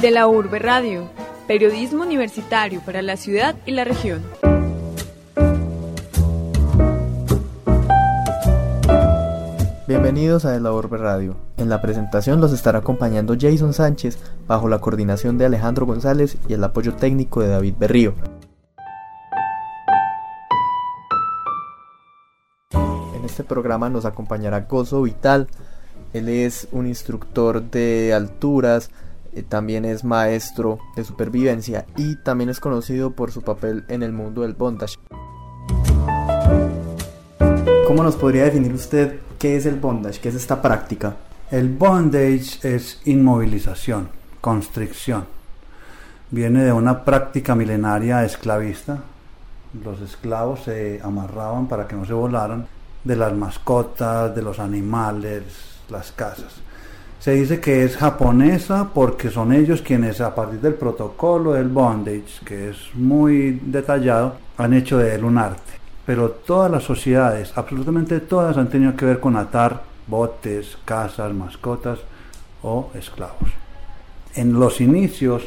De la Urbe Radio, periodismo universitario para la ciudad y la región. Bienvenidos a De la Urbe Radio. En la presentación los estará acompañando Jason Sánchez bajo la coordinación de Alejandro González y el apoyo técnico de David Berrío. En este programa nos acompañará Gozo Vital. Él es un instructor de alturas, también es maestro de supervivencia y también es conocido por su papel en el mundo del bondage. ¿Cómo nos podría definir usted qué es el bondage, qué es esta práctica? El bondage es inmovilización, constricción. Viene de una práctica milenaria esclavista. Los esclavos se amarraban para que no se volaran de las mascotas, de los animales, las casas. Se dice que es japonesa porque son ellos quienes a partir del protocolo del bondage, que es muy detallado, han hecho de él un arte. Pero todas las sociedades, absolutamente todas, han tenido que ver con atar botes, casas, mascotas o esclavos. En los inicios,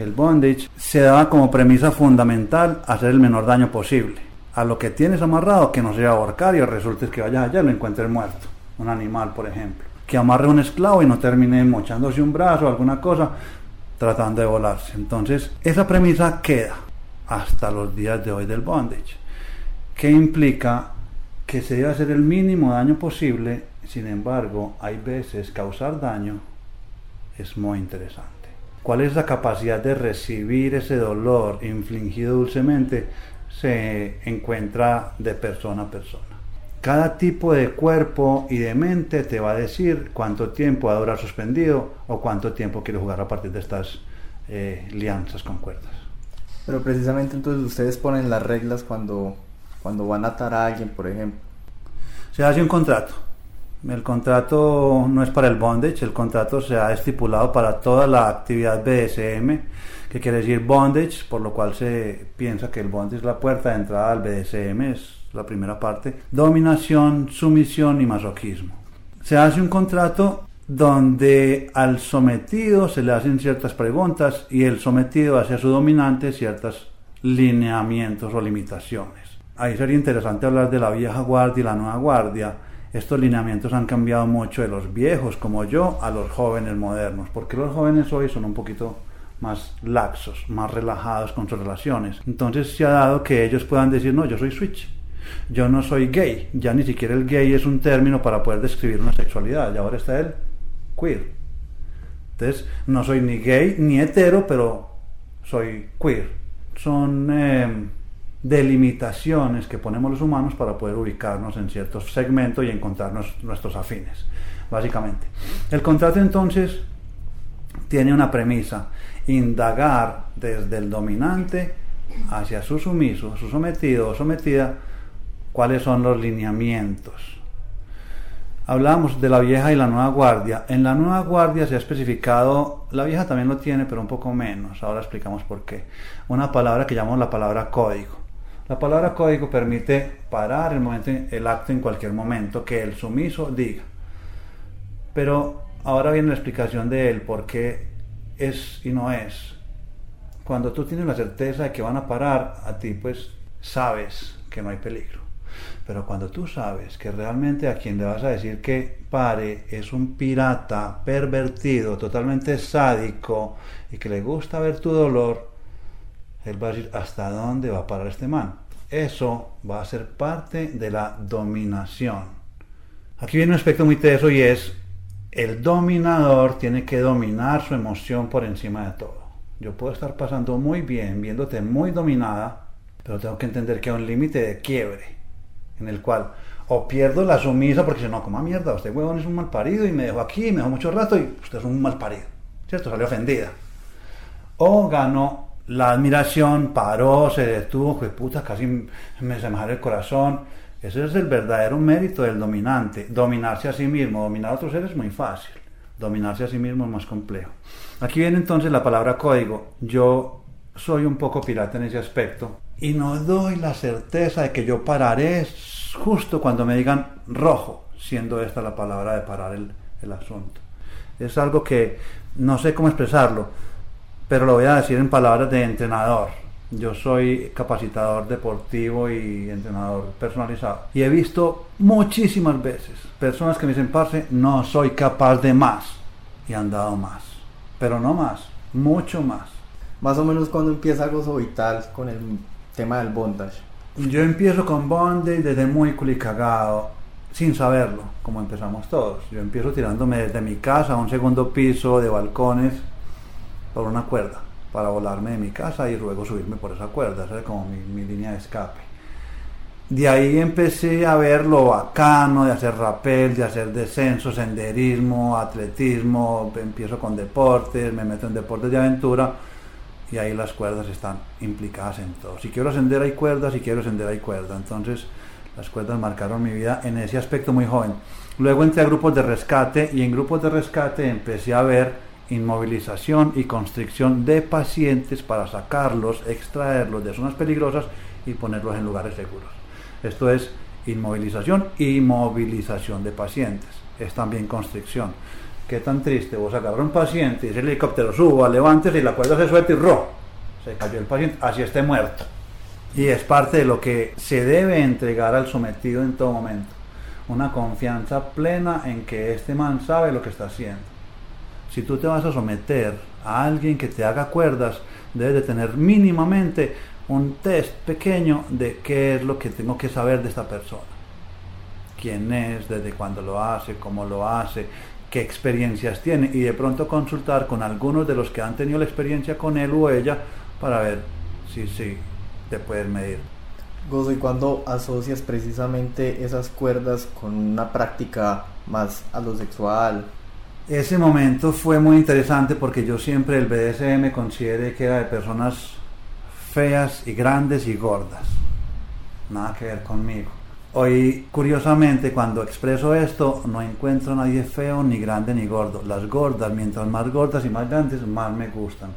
el bondage se daba como premisa fundamental hacer el menor daño posible. A lo que tienes amarrado, que no sea ahorcar y resulte que vayas allá y lo encuentres muerto. Un animal, por ejemplo que amarre un esclavo y no termine mochándose un brazo o alguna cosa tratando de volarse. Entonces, esa premisa queda hasta los días de hoy del bondage, que implica que se debe hacer el mínimo daño posible, sin embargo, hay veces causar daño es muy interesante. ¿Cuál es la capacidad de recibir ese dolor infligido dulcemente? Se encuentra de persona a persona. Cada tipo de cuerpo y de mente te va a decir cuánto tiempo va a durar suspendido o cuánto tiempo quiere jugar a partir de estas eh, lianzas con cuerdas. Pero precisamente entonces ustedes ponen las reglas cuando, cuando van a atar a alguien, por ejemplo. Se hace un contrato. El contrato no es para el bondage, el contrato se ha estipulado para toda la actividad BDSM, que quiere decir bondage, por lo cual se piensa que el bondage es la puerta de entrada al BDSM, es la primera parte, dominación, sumisión y masoquismo. Se hace un contrato donde al sometido se le hacen ciertas preguntas y el sometido hace a su dominante ciertos lineamientos o limitaciones. Ahí sería interesante hablar de la vieja guardia y la nueva guardia. Estos lineamientos han cambiado mucho de los viejos como yo a los jóvenes modernos, porque los jóvenes hoy son un poquito más laxos, más relajados con sus relaciones. Entonces se ha dado que ellos puedan decir, no, yo soy switch, yo no soy gay, ya ni siquiera el gay es un término para poder describir una sexualidad, y ahora está el queer. Entonces, no soy ni gay ni hetero, pero soy queer. Son em, delimitaciones que ponemos los humanos para poder ubicarnos en ciertos segmentos y encontrarnos nuestros afines, básicamente. El contrato entonces tiene una premisa, indagar desde el dominante hacia su sumiso, su sometido o sometida, cuáles son los lineamientos. Hablamos de la vieja y la nueva guardia. En la nueva guardia se ha especificado, la vieja también lo tiene, pero un poco menos. Ahora explicamos por qué. Una palabra que llamamos la palabra código. La palabra código permite parar el, momento, el acto en cualquier momento que el sumiso diga. Pero ahora viene la explicación de él, por qué es y no es. Cuando tú tienes la certeza de que van a parar a ti, pues sabes que no hay peligro. Pero cuando tú sabes que realmente a quien le vas a decir que pare es un pirata pervertido, totalmente sádico y que le gusta ver tu dolor, él va a decir hasta dónde va a parar este man. Eso va a ser parte de la dominación. Aquí viene un aspecto muy teso y es el dominador tiene que dominar su emoción por encima de todo. Yo puedo estar pasando muy bien, viéndote muy dominada, pero tengo que entender que hay un límite de quiebre en el cual o pierdo la sumisa porque si no, como mierda, usted huevón es un mal parido y me dejó aquí, me dejó mucho rato y usted es un mal parido, ¿cierto? Salió ofendida. O gano la admiración, paró, se detuvo, que puta, casi me se me el corazón. Ese es el verdadero mérito del dominante. Dominarse a sí mismo, dominar a otros seres es muy fácil. Dominarse a sí mismo es más complejo. Aquí viene entonces la palabra código. Yo soy un poco pirata en ese aspecto y no doy la certeza de que yo pararé justo cuando me digan rojo, siendo esta la palabra de parar el, asunto. Es algo que no sé cómo expresarlo. pero lo voy a decir en palabras de entrenador. Yo soy capacitador deportivo y entrenador personalizado. Y he visto muchísimas veces personas que me dicen, parce, no soy capaz de más. Y han dado más. Pero no más, mucho más. Más o menos cuando empieza Gozo Vital con el tema del bondage. Yo empiezo con bondage desde muy culicagado, sin saberlo, como empezamos todos. Yo empiezo tirándome desde mi casa a un segundo piso de balcones por una cuerda para volarme de mi casa y luego subirme por esa cuerda, esa era como mi, línea de escape. De ahí empecé a ver lo bacano de hacer rappel, de hacer descenso, senderismo, atletismo, empiezo con deportes, me meto en deportes de aventura y ahí las cuerdas están implicadas en todo. Si quiero ascender hay cuerdas, si quiero ascender hay cuerdas. Entonces las cuerdas marcaron mi vida en ese aspecto muy joven. Luego entré a grupos de rescate y en grupos de rescate empecé a ver inmovilización y constricción de pacientes para sacarlos, extraerlos de zonas peligrosas y ponerlos en lugares seguros. Esto es inmovilización y movilización de pacientes. Es también constricción. Qué tan triste, vos agarrar un paciente y ese helicóptero suba, levantes y la cuerda se suelta y ro, se cayó el paciente, así esté muerto. Y es parte de lo que se debe entregar al sometido en todo momento. Una confianza plena en que este man sabe lo que está haciendo si tú te vas a someter a alguien que te haga cuerdas, debes de tener mínimamente un test pequeño de qué es lo que tengo que saber de esta persona. Quién es, desde cuándo lo hace, cómo lo hace, qué experiencias tiene y de pronto consultar con algunos de los que han tenido la experiencia con él o ella para ver si sí te pueden medir. Gozo, ¿y cuando asocias precisamente esas cuerdas con una práctica más a lo sexual, ese momento fue muy interesante porque yo siempre el BDSM consideré que era de personas feas y grandes y gordas. Nada que ver conmigo. Hoy, curiosamente, cuando expreso esto, no encuentro a nadie feo, ni grande, ni gordo. Las gordas, mientras más gordas y más grandes, más me gustan.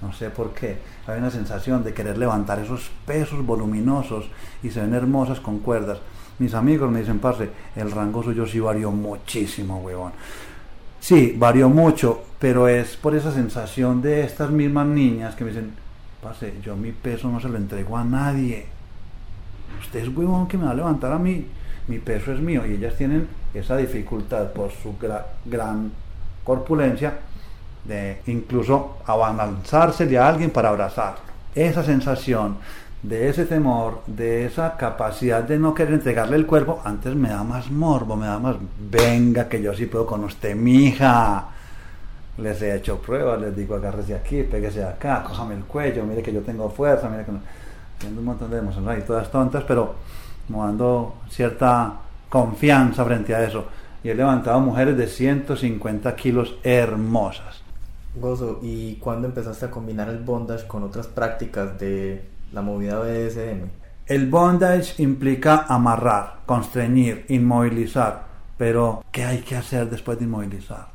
No sé por qué. Hay una sensación de querer levantar esos pesos voluminosos y se ven hermosas con cuerdas. Mis amigos me dicen, parce, el rango suyo sí varió muchísimo, huevón. Sí, varió mucho, pero es por esa sensación de estas mismas niñas que me dicen, pase, yo mi peso no se lo entrego a nadie. Usted es huevón que me va a levantar a mí, mi peso es mío. Y ellas tienen esa dificultad por su gran corpulencia de incluso avanzársele a alguien para abrazarlo. Esa sensación de ese temor, de esa capacidad de no querer entregarle el cuerpo, antes me da más morbo, me da más, venga que yo sí puedo con usted, mija. Les he hecho pruebas, les digo agárrese aquí, péguese acá, cójame el cuello, mire que yo tengo fuerza, mire que no. Tengo un montón de emociones ahí, todas tontas, pero me dando cierta confianza frente a eso. Y he levantado mujeres de 150 kilos hermosas. Gozo, ¿y cuándo empezaste a combinar el bondage con otras prácticas de la movida BDSM? El bondage implica amarrar, constreñir, inmovilizar, pero ¿qué hay que hacer después de inmovilizar?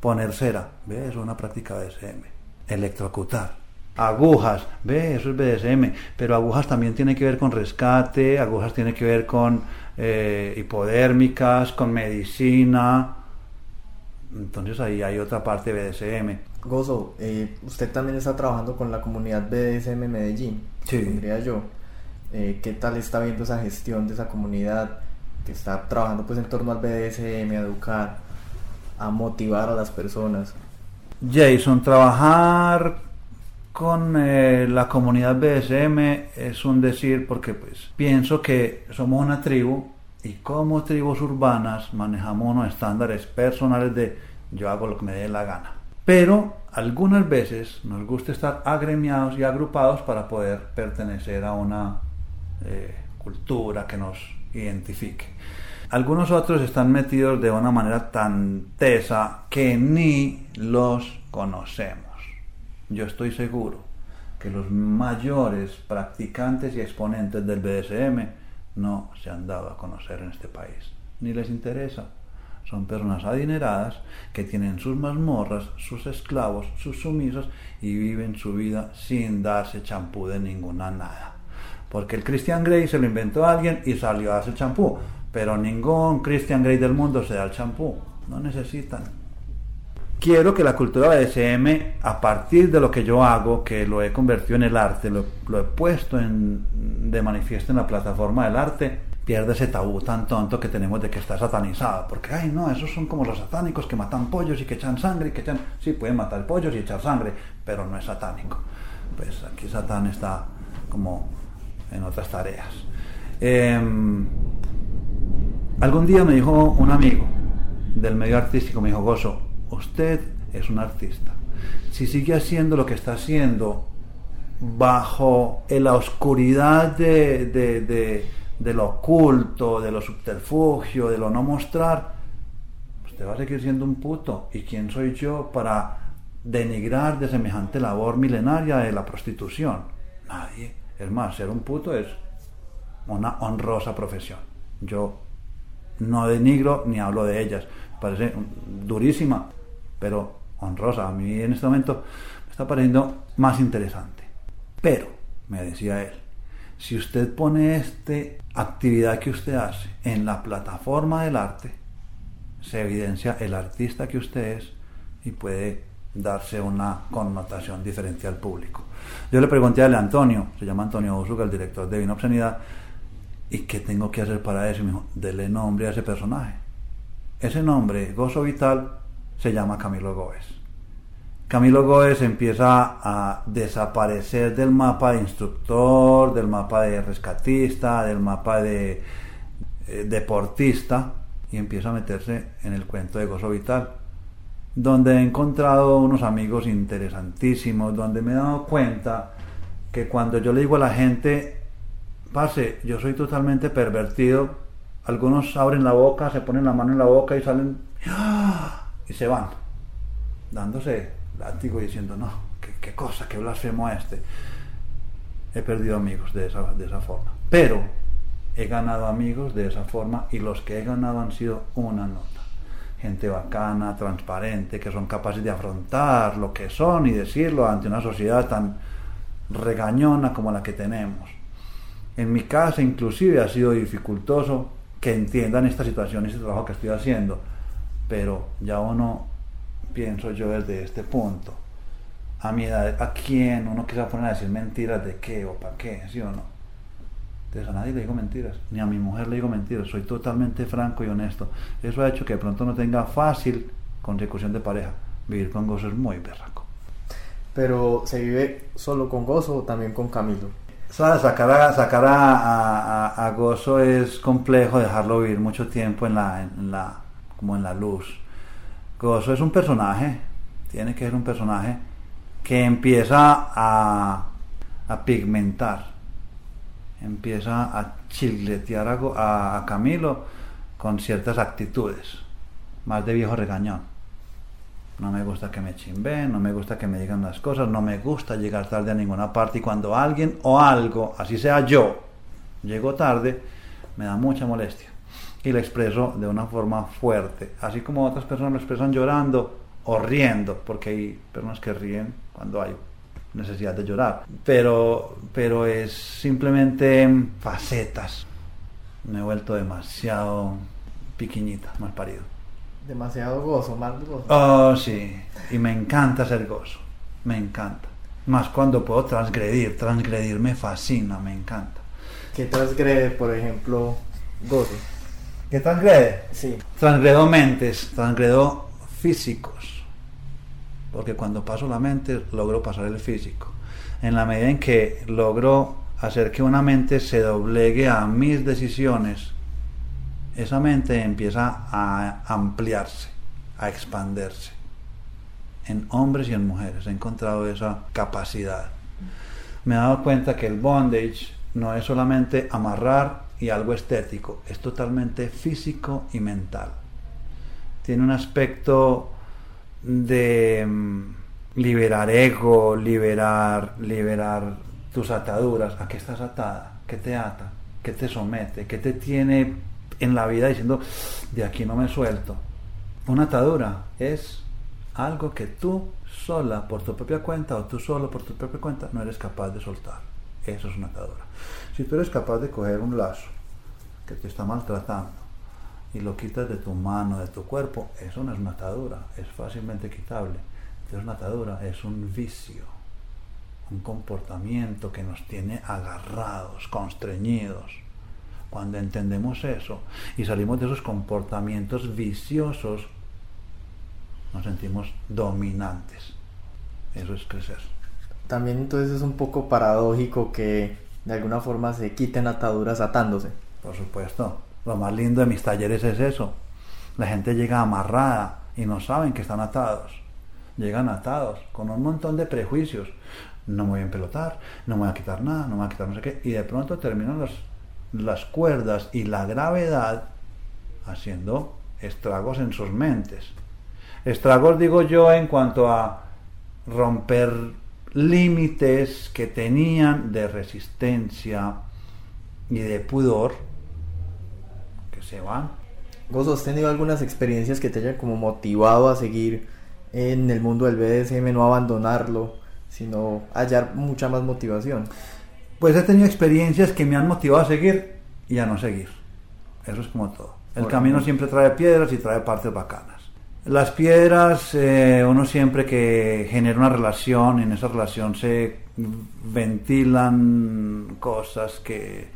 Poner cera, ¿ve? Eso es una práctica BDSM. Electrocutar. Agujas, ¿ve? Eso es BDSM, pero agujas también tiene que ver con rescate, agujas tiene que ver con eh, hipodérmicas, con medicina. Entonces ahí hay otra parte de BDSM. Gozo, eh, usted también está trabajando con la comunidad BDSM Medellín, sí. diría yo. Eh, ¿Qué tal está viendo esa gestión de esa comunidad que está trabajando pues en torno al BDSM, a educar, a motivar a las personas? Jason, trabajar con eh, la comunidad BDSM es un decir porque pues pienso que somos una tribu y como tribus urbanas manejamos unos estándares personales de yo hago lo que me dé la gana pero algunas veces nos gusta estar agremiados y agrupados para poder pertenecer a una eh, cultura que nos identifique. Algunos otros están metidos de una manera tan tesa que ni los conocemos. Yo estoy seguro que los mayores practicantes y exponentes del BDSM no se han dado a conocer en este país, ni les interesa. Son personas adineradas que tienen sus mazmorras, sus esclavos, sus sumisos y viven su vida sin darse champú de ninguna nada. Porque el Christian Grey se lo inventó a alguien y salió a hacer champú. Pero ningún Christian Grey del mundo se da el champú. No necesitan. Quiero que la cultura BDSM, a partir de lo que yo hago, que lo he convertido en el arte, lo, he puesto en, de manifiesto en la plataforma del arte, pierda ese tabú tan tonto que tenemos de que está satanizado. Porque, ay, no, esos son como los satánicos que matan pollos y que echan sangre y que echan... Sí, pueden matar pollos y echar sangre, pero no es satánico. Pues aquí Satán está como en otras tareas. Em, algún día me dijo un amigo del medio artístico, me dijo, Gozo, usted es un artista. Si sigue haciendo lo que está haciendo bajo la oscuridad de, de, lo oculto, de lo subterfugio, de lo no mostrar, usted va a seguir siendo un puto. ¿Y quién soy yo para denigrar de semejante labor milenaria de la prostitución? Nadie. Es más, ser un puto es una honrosa profesión. Yo no denigro ni hablo de ellas. Parece durísima, pero honrosa. A mí en este momento me está pareciendo más interesante. Pero, me decía él, si usted pone esta actividad que usted hace en la plataforma del arte, se evidencia el artista que usted es y puede darse una connotación diferente al público. Yo le pregunté a Antonio, se llama Antonio Usuga, el director de Vino Obscenidad, ¿y qué tengo que hacer para eso? Y dele nombre a ese personaje. Ese nombre, Gozo Vital, se llama Camilo Góez. Camilo Góez empieza a desaparecer del mapa de instructor, del mapa de rescatista, del mapa de eh, deportista y empieza a meterse en el cuento de Gozo Vital, donde he encontrado unos amigos interesantísimos, donde me he dado cuenta que cuando yo le digo a la gente, pase, yo soy totalmente pervertido, algunos abren la boca, se ponen la mano en la boca y salen ¡ah! Y se van, dándose látigo y diciendo, no, qué, cosa, qué blasfemo este. He perdido amigos de esa, de esa forma. Pero he ganado amigos de esa forma y los que he ganado han sido una nota. Gente bacana, transparente, que son capaces de afrontar lo que son y decirlo ante una sociedad tan regañona como la que tenemos. En mi casa inclusive ha sido dificultoso que entiendan esta situación y este trabajo que estoy haciendo, pero ya uno, pienso yo desde este punto, a mi edad, ¿a quién uno quiere poner a decir mentiras de qué o para qué? ¿Sí o no? Entonces a nadie le digo mentiras, ni a mi mujer le digo mentiras, soy totalmente franco y honesto. Eso ha hecho que de pronto no tenga fácil consecución de pareja. Vivir con gozo es muy berraco. Pero ¿se vive solo con gozo o también con Camilo? Sacar, a, sacar a, Gozo es complejo dejarlo vivir mucho tiempo en la, en la, como en la luz. Gozo es un personaje, tiene que ser un personaje que empieza a, a pigmentar, empieza a chiletear a, a Camilo con ciertas actitudes, más de viejo regañón no me gusta que me chimben, no me gusta que me digan las cosas, no me gusta llegar tarde a ninguna parte y cuando alguien o algo, así sea yo, llego tarde, me da mucha molestia y lo expreso de una forma fuerte, así como otras personas lo expresan llorando o riendo, porque hay personas que ríen cuando hay necesidad de llorar, pero, pero es simplemente facetas. Me he vuelto demasiado piquiñita, mal parido demasiado gozo, más gozo. Oh, sí. Y me encanta ser gozo. Me encanta. Más cuando puedo transgredir. Transgredir me fascina, me encanta. ¿Qué transgrede, por ejemplo, gozo? ¿Qué transgrede? Sí. Transgredo mentes, transgredo físicos. Porque cuando paso la mente, logro pasar el físico. En la medida en que logro hacer que una mente se doblegue a mis decisiones, esa mente empieza a ampliarse, a expandirse. En hombres y en mujeres he encontrado esa capacidad. Me he dado cuenta que el bondage no es solamente amarrar y algo estético, es totalmente físico y mental. Tiene un aspecto de mm, liberar ego, liberar, liberar tus ataduras. ¿A qué estás atada? ¿Qué te ata? ¿Qué te somete? ¿Qué te tiene en la vida diciendo, de aquí no me suelto. Una atadura es algo que tú sola por tu propia cuenta o tú solo por tu propia cuenta no eres capaz de soltar. Eso es una atadura. Si tú eres capaz de coger un lazo que te está maltratando y lo quitas de tu mano, de tu cuerpo, eso no es una atadura, es fácilmente quitable. Es una atadura, es un vicio, un comportamiento que nos tiene agarrados, constreñidos. Cuando entendemos eso y salimos de esos comportamientos viciosos, nos sentimos dominantes. Eso es crecer. También entonces es un poco paradójico que de alguna forma se quiten ataduras atándose. Por supuesto. Lo más lindo de mis talleres es eso. La gente llega amarrada y no saben que están atados. Llegan atados con un montón de prejuicios. No me voy a empelotar, no me voy a quitar nada, no me voy a quitar no sé qué. Y de pronto terminan las, cuerdas y la gravedad haciendo estragos en sus mentes. Estragos digo yo en cuanto a romper límites que tenían de resistencia y de pudor que se van. Gozo, ¿has tenido algunas experiencias que te hayan como motivado a seguir en el mundo del BDSM, no abandonarlo, sino hallar mucha más motivación? Pues he tenido experiencias que me han motivado a seguir y a no seguir. Eso es como todo. El camino siempre trae piedras y trae partes bacanas. Las piedras, eh, uno siempre que genera una relación, en esa relación se ventilan cosas que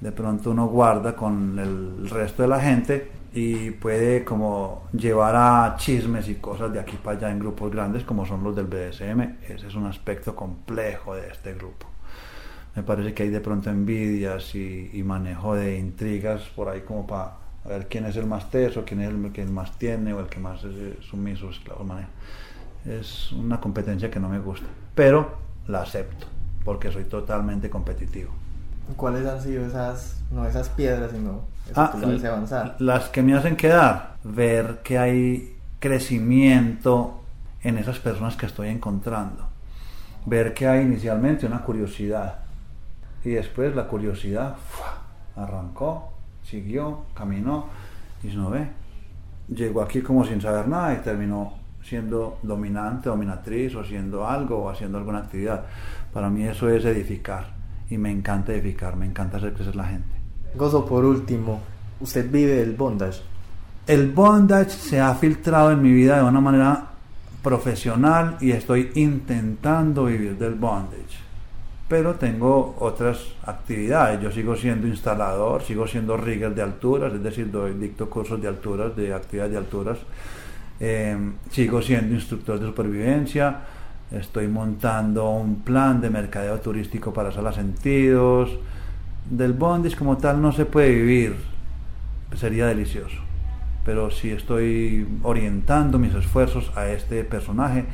de pronto uno guarda con el resto de la gente y puede como llevar a chismes y cosas de aquí para allá en grupos grandes como son los del BDSM. Ese es un aspecto complejo de este grupo. Me parece que hay de pronto envidias y, y manejo de intrigas por ahí como para a ver quién es el más teso, quién es el que más tiene o el que más es eh, sumiso, esclavo, maneja. Es una competencia que no me gusta, pero la acepto porque soy totalmente competitivo. ¿Cuáles han sido esas, no esas piedras, sino ah, que avanzar? Las que me hacen quedar, ver que hay crecimiento en esas personas que estoy encontrando. Ver que hay inicialmente una curiosidad y después la curiosidad arrancó siguió, caminó y no ve. Llegó aquí como sin saber nada y terminó siendo dominante, dominatriz o siendo algo o haciendo alguna actividad. Para mí eso es edificar y me encanta edificar, me encanta hacer crecer la gente. Gozo, por último, ¿usted vive el bondage? El bondage se ha filtrado en mi vida de una manera profesional y estoy intentando vivir del bondage pero tengo otras actividades. Yo sigo siendo instalador, sigo siendo rigger de alturas, es decir, doy, dicto cursos de alturas, de actividades de alturas. Em, sigo siendo instructor de supervivencia, estoy montando un plan de mercadeo turístico para salas sentidos. Del bondage como tal no se puede vivir, sería delicioso. Pero sí estoy orientando mis esfuerzos a este personaje,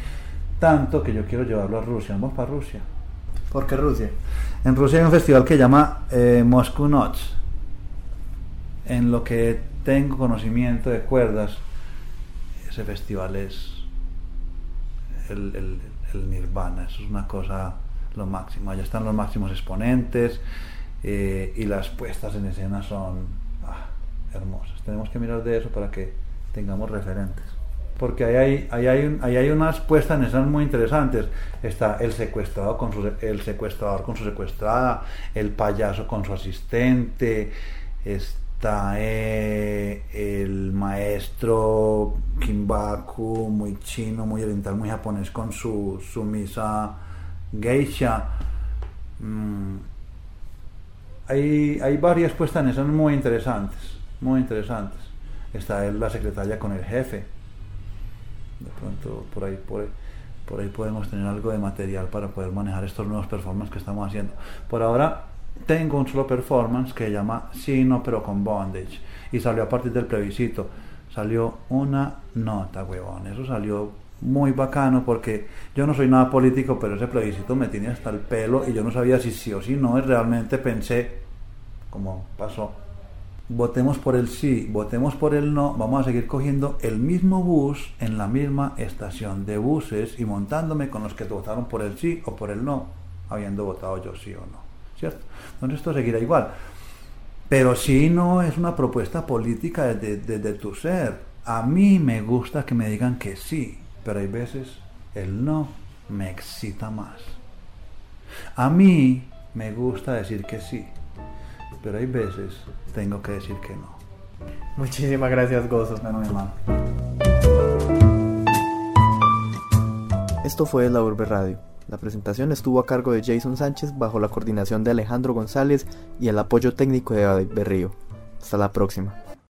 tanto que yo quiero llevarlo a Rusia. Vamos para Rusia. ¿Por qué Rusia? En Rusia hay un festival que llama eh, Notes. En lo que tengo conocimiento de cuerdas, ese festival es el, nirvana, eso es una cosa lo máximo. Allá están los máximos exponentes eh, y las puestas en escena son ah, hermosas. Tenemos que mirar de eso para que tengamos referentes porque ahí hay, hay, hay unas puestas en escena muy interesantes. Está el secuestrador con su, el secuestrador con su secuestrada, el payaso con su asistente, está eh, el maestro Kimbaku, muy chino, muy oriental, muy japonés, con su sumisa geisha. Mm. Hay, hay varias puestas en escena muy interesantes, muy interesantes. Está la secretaria con el jefe de pronto por ahí, por ahí podemos tener algo de material para poder manejar estos nuevos performances que estamos haciendo. Por ahora tengo un solo performance que se llama Sí, no, pero con bondage. Y salió a partir del plebiscito. Salió una nota, huevón. Eso salió muy bacano porque yo no soy nada político, pero ese plebiscito me tiene hasta el pelo y yo no sabía si sí o si no. Y realmente pensé, como pasó, votemos por el sí, votemos por el no, vamos a seguir cogiendo el mismo bus en la misma estación de buses y montándome con los que votaron por el sí o por el no, habiendo votado yo sí o no. ¿Cierto? Entonces esto seguirá igual. Pero sí no es una propuesta política desde, tu ser. A mí me gusta que me digan que sí, pero hay veces el no me excita más. A mí me gusta decir que sí, pero hay veces tengo que decir que no. Muchísimas gracias, Gozo. Bueno, mi hermano. Esto fue La Urbe Radio. La presentación estuvo a cargo de Jason Sánchez bajo la coordinación de Alejandro González y el apoyo técnico de David Berrío. Hasta la próxima.